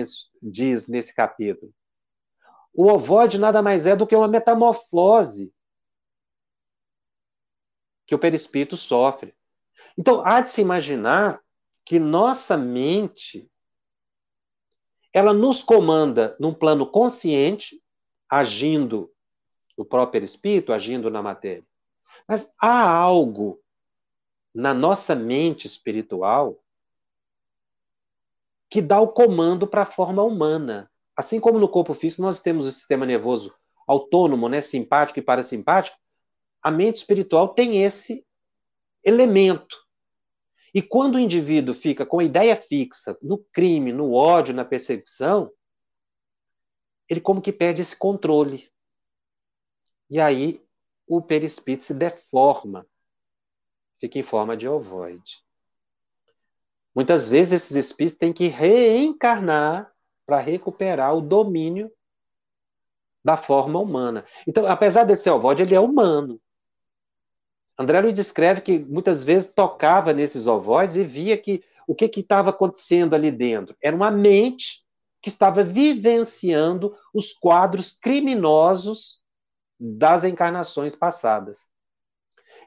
diz nesse capítulo. O ovoide nada mais é do que uma metamorfose que o perispírito sofre. Então, há de se imaginar que nossa mente ela nos comanda num plano consciente, agindo no próprio espírito, agindo na matéria. Mas há algo na nossa mente espiritual que dá o comando para a forma humana. Assim como no corpo físico nós temos o sistema nervoso autônomo, né, simpático e parasimpático, a mente espiritual tem esse elemento. E quando o indivíduo fica com a ideia fixa no crime, no ódio, na perseguição, ele como que perde esse controle. E aí o perispírito se deforma, fica em forma de ovoide. Muitas vezes esses espíritos têm que reencarnar para recuperar o domínio da forma humana. Então, apesar de ser ovoide, ele é humano. André Luiz descreve que muitas vezes tocava nesses ovoides e via que o que estava acontecendo ali dentro era uma mente que estava vivenciando os quadros criminosos das encarnações passadas.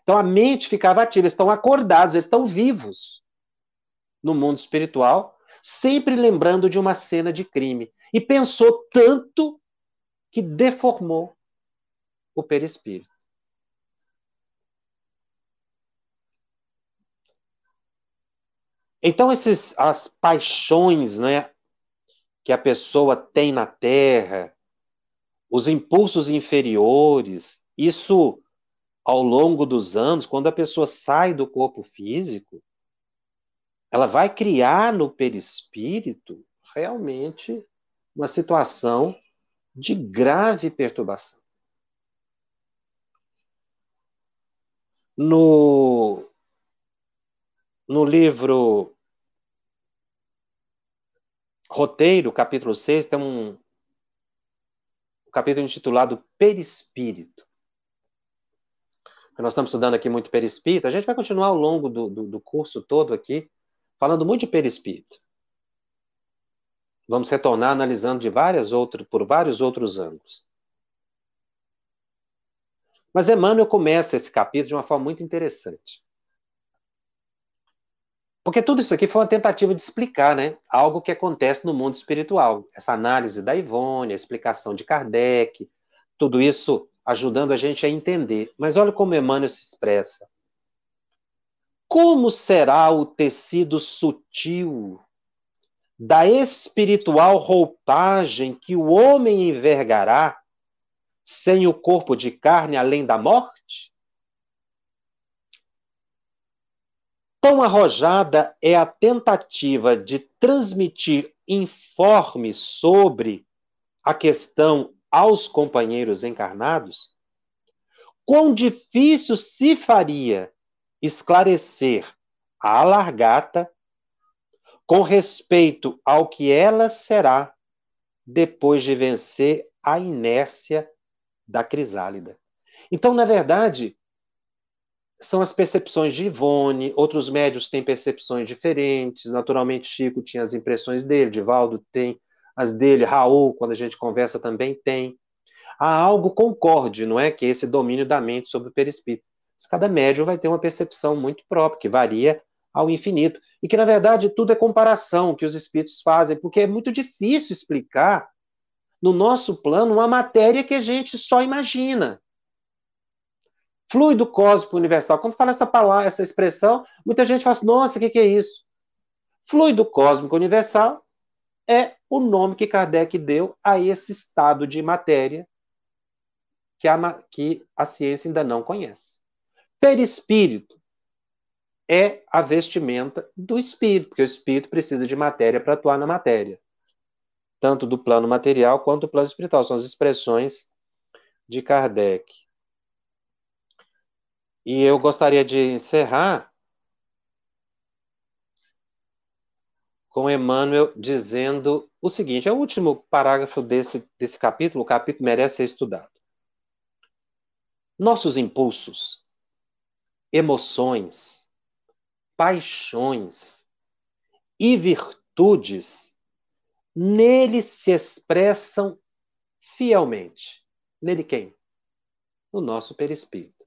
Então a mente ficava ativa, eles estão acordados, eles estão vivos no mundo espiritual, sempre lembrando de uma cena de crime. E pensou tanto que deformou o perispírito. Então, esses, as paixões né, que a pessoa tem na Terra, os impulsos inferiores, isso ao longo dos anos, quando a pessoa sai do corpo físico, ela vai criar no perispírito realmente uma situação de grave perturbação. No no livro Roteiro, capítulo 6, tem um, um capítulo intitulado Perispírito. Nós estamos estudando aqui muito perispírito. A gente vai continuar ao longo do, do, do curso todo aqui, falando muito de perispírito. Vamos retornar analisando de várias outras, por vários outros ângulos. Mas Emmanuel começa esse capítulo de uma forma muito interessante. Porque tudo isso aqui foi uma tentativa de explicar, né? Algo que acontece no mundo espiritual. Essa análise da Ivone, a explicação de Kardec, tudo isso ajudando a gente a entender. Mas olha como Emmanuel se expressa. Como será o tecido sutil da espiritual roupagem que o homem envergará sem o corpo de carne além da morte? Tão arrojada é a tentativa de transmitir informes sobre a questão aos companheiros encarnados, quão difícil se faria esclarecer a alargata com respeito ao que ela será depois de vencer a inércia da crisálida. Então, na verdade, são as percepções de Ivone, outros médios têm percepções diferentes, naturalmente Chico tinha as impressões dele, Divaldo tem as dele, Raul, quando a gente conversa, também tem. Há algo concorde, não é? Que é esse domínio da mente sobre o perispírito. Cada médium vai ter uma percepção muito própria, que varia ao infinito. E que, na verdade, tudo é comparação que os espíritos fazem, porque é muito difícil explicar, no nosso plano, uma matéria que a gente só imagina. Fluido cósmico universal. Quando fala essa palavra, essa expressão, muita gente fala, nossa, o que, que é isso? Fluido cósmico universal é o nome que Kardec deu a esse estado de matéria que a, que a ciência ainda não conhece. Perispírito é a vestimenta do espírito, porque o espírito precisa de matéria para atuar na matéria, tanto do plano material quanto do plano espiritual. São as expressões de Kardec. E eu gostaria de encerrar com Emmanuel dizendo o seguinte: é o último parágrafo desse, desse capítulo, o capítulo merece ser estudado. Nossos impulsos, emoções, paixões e virtudes nele se expressam fielmente. Nele quem? No nosso perispírito.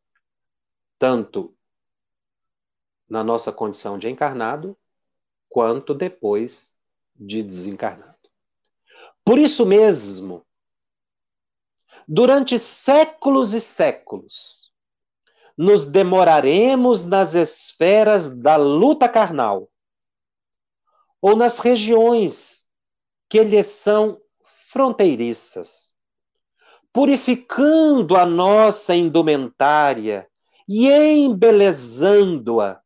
Tanto na nossa condição de encarnado, quanto depois de desencarnado. Por isso mesmo, durante séculos e séculos, nos demoraremos nas esferas da luta carnal ou nas regiões que lhes são fronteiriças, purificando a nossa indumentária e embelezando-a,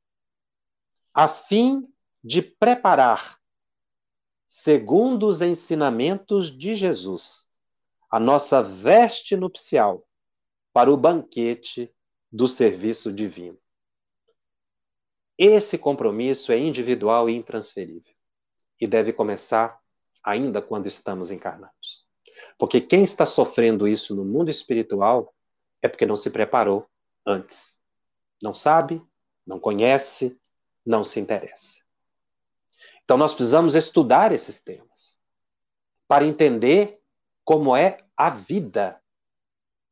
a fim de preparar, segundo os ensinamentos de Jesus, a nossa veste nupcial para o banquete do serviço divino. Esse compromisso é individual e intransferível e deve começar ainda quando estamos encarnados. Porque quem está sofrendo isso no mundo espiritual é porque não se preparou antes. Não sabe, não conhece, não se interessa. Então nós precisamos estudar esses temas para entender como é a vida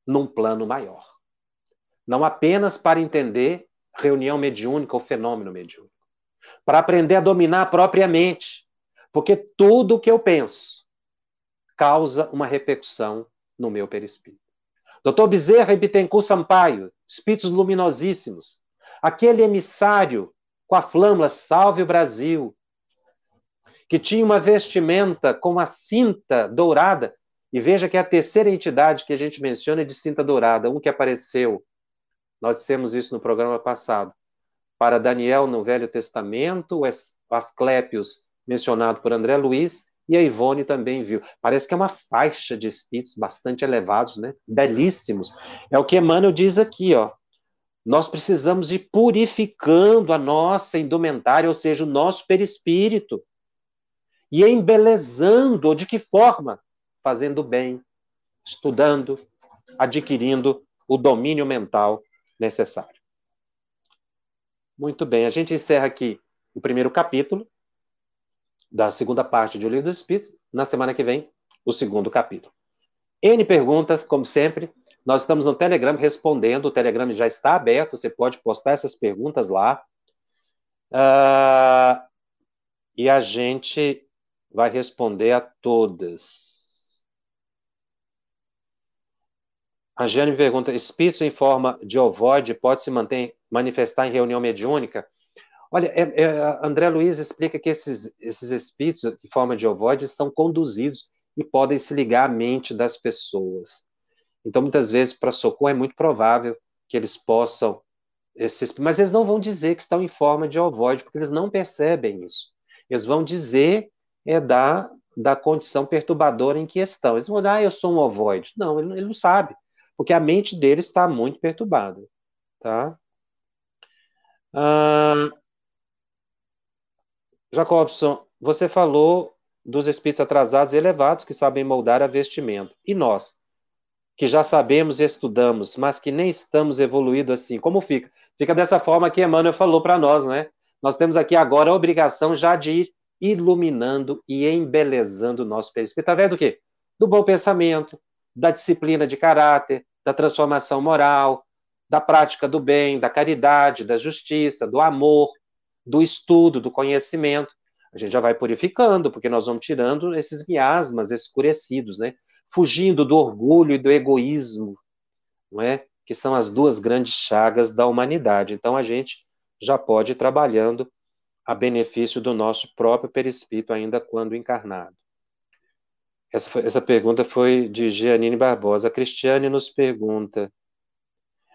num plano maior. Não apenas para entender reunião mediúnica ou fenômeno mediúnico. Para aprender a dominar a própria mente. Porque tudo o que eu penso causa uma repercussão no meu perispírito. Doutor Bezerra e Bittencourt Sampaio, espíritos luminosíssimos, aquele emissário com a flâmula Salve o Brasil, que tinha uma vestimenta com a cinta dourada. E veja que é a terceira entidade que a gente menciona é de cinta dourada, um que apareceu. Nós dissemos isso no programa passado. Para Daniel no Velho Testamento, o Asclépios, mencionado por André Luiz, e a Ivone também viu. Parece que é uma faixa de espíritos bastante elevados, né? Belíssimos. É o que Emmanuel diz aqui, ó. Nós precisamos ir purificando a nossa indumentária, ou seja, o nosso perispírito e embelezando, de que forma? Fazendo bem, estudando, adquirindo o domínio mental necessário. Muito bem, a gente encerra aqui o primeiro capítulo da segunda parte do Livro dos Espíritos. Na semana que vem, o segundo capítulo. N perguntas, como sempre. Nós estamos no Telegram respondendo. O Telegram já está aberto. Você pode postar essas perguntas lá. Uh, e a gente vai responder a todas. A Jane pergunta: espíritos em forma de ovoide pode se manter, manifestar em reunião mediúnica? Olha, é, é, André Luiz explica que esses, esses espíritos em forma de ovoide são conduzidos e podem se ligar à mente das pessoas. Então, muitas vezes, para socorro, é muito provável que eles possam. Esses, mas eles não vão dizer que estão em forma de ovoide, porque eles não percebem isso. Eles vão dizer é da, da condição perturbadora em que estão. Eles vão dizer, ah, eu sou um ovoide. Não, ele, ele não sabe, porque a mente dele está muito perturbada. Tá? Ah, Jacobson, você falou dos espíritos atrasados e elevados que sabem moldar a vestimenta. E nós, que já sabemos e estudamos, mas que nem estamos evoluídos assim, como fica? Fica dessa forma que Emmanuel falou para nós, né? Nós temos aqui agora a obrigação já de iluminando e embelezando o nosso perispírito através do quê? Do bom pensamento, da disciplina de caráter, da transformação moral, da prática do bem, da caridade, da justiça, do amor, do estudo, do conhecimento. A gente já vai purificando, porque nós vamos tirando esses miasmas escurecidos, né? Fugindo do orgulho e do egoísmo, não é? Que são as duas grandes chagas da humanidade. Então a gente já pode ir trabalhando a benefício do nosso próprio perispírito, ainda quando encarnado? Essa, foi, essa pergunta foi de Giannine Barbosa. A Cristiane nos pergunta.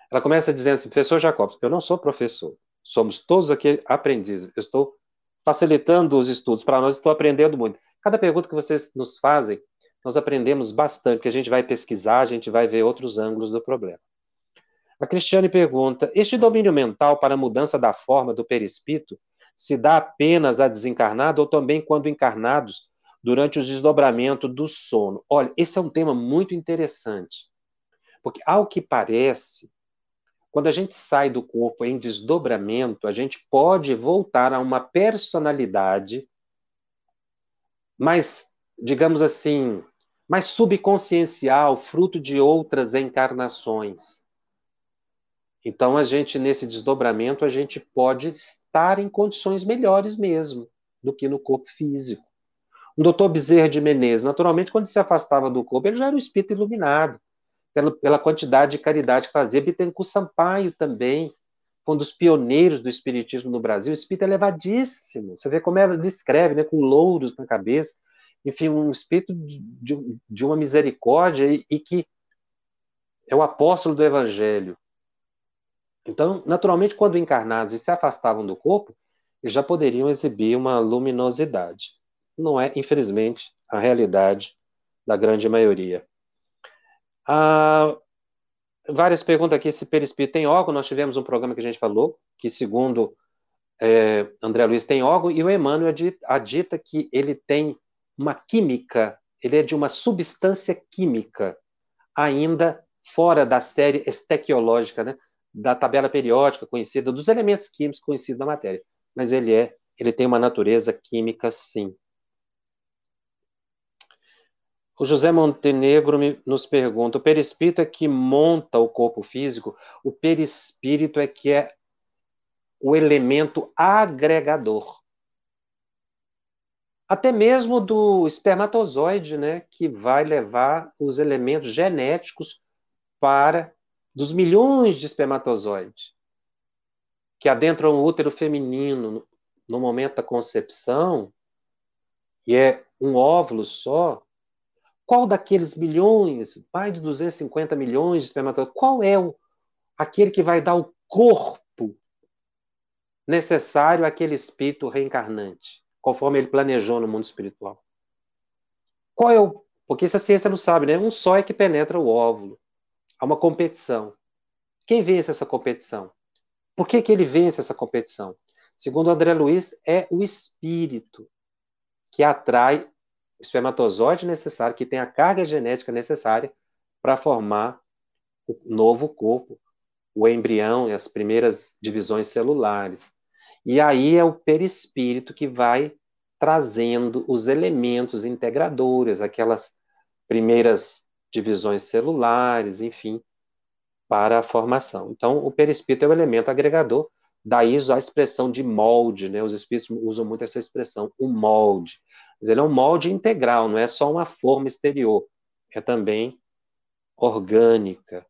Ela começa dizendo assim: professor Jacobs, eu não sou professor, somos todos aqui aprendizes. Eu estou facilitando os estudos para nós, estou aprendendo muito. Cada pergunta que vocês nos fazem, nós aprendemos bastante, porque a gente vai pesquisar, a gente vai ver outros ângulos do problema. A Cristiane pergunta: este domínio mental para a mudança da forma do perispírito se dá apenas a desencarnado ou também quando encarnados durante o desdobramento do sono? Olha, esse é um tema muito interessante. Porque, ao que parece, quando a gente sai do corpo em desdobramento, a gente pode voltar a uma personalidade mais, digamos assim, mais subconsciencial, fruto de outras encarnações. Então, a gente, nesse desdobramento, a gente pode estar em condições melhores mesmo do que no corpo físico. O doutor Bezerra de Menezes, naturalmente, quando se afastava do corpo, ele já era um espírito iluminado, pela, pela quantidade de caridade que fazia. Bittencourt Sampaio também, um dos pioneiros do espiritismo no Brasil, espírito elevadíssimo. Você vê como ela descreve, né, com louros na cabeça. Enfim, um espírito de, de, de uma misericórdia e, e que é o apóstolo do evangelho. Então, naturalmente, quando encarnados e se afastavam do corpo, já poderiam exibir uma luminosidade. Não é, infelizmente, a realidade da grande maioria. Ah, várias perguntas aqui se perispírito tem órgão. Nós tivemos um programa que a gente falou que, segundo é, André Luiz, tem órgão, e o Emmanuel adita que ele tem uma química, ele é de uma substância química, ainda fora da série estequiológica, né? Da tabela periódica conhecida, dos elementos químicos conhecidos da matéria. Mas ele é, ele tem uma natureza química, sim. O José Montenegro nos pergunta: o perispírito é que monta o corpo físico, o perispírito é que é o elemento agregador. Até mesmo do espermatozoide, né, que vai levar os elementos genéticos para dos milhões de espermatozoides que adentram o útero feminino no momento da concepção, e é um óvulo só, qual daqueles milhões, mais de 250 milhões de espermatozoides, qual é o, aquele que vai dar o corpo necessário àquele espírito reencarnante, conforme ele planejou no mundo espiritual? Qual é o. Porque essa ciência não sabe, né? Um só é que penetra o óvulo. Há uma competição. Quem vence essa competição? Por que, que ele vence essa competição? Segundo André Luiz, é o espírito que atrai o espermatozoide necessário, que tem a carga genética necessária para formar o novo corpo, o embrião e as primeiras divisões celulares. E aí é o perispírito que vai trazendo os elementos integradores, aquelas primeiras divisões celulares, enfim, para a formação. Então, o perispírito é o elemento agregador, daí a expressão de molde, né? Os espíritos usam muito essa expressão, o molde. Mas ele é um molde integral, não é só uma forma exterior, é também orgânica.